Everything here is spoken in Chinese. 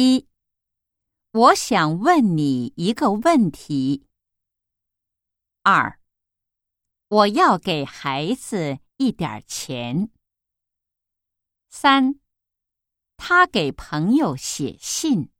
一。我想问你一个问题。二我要给孩子一点钱。三他给朋友写信。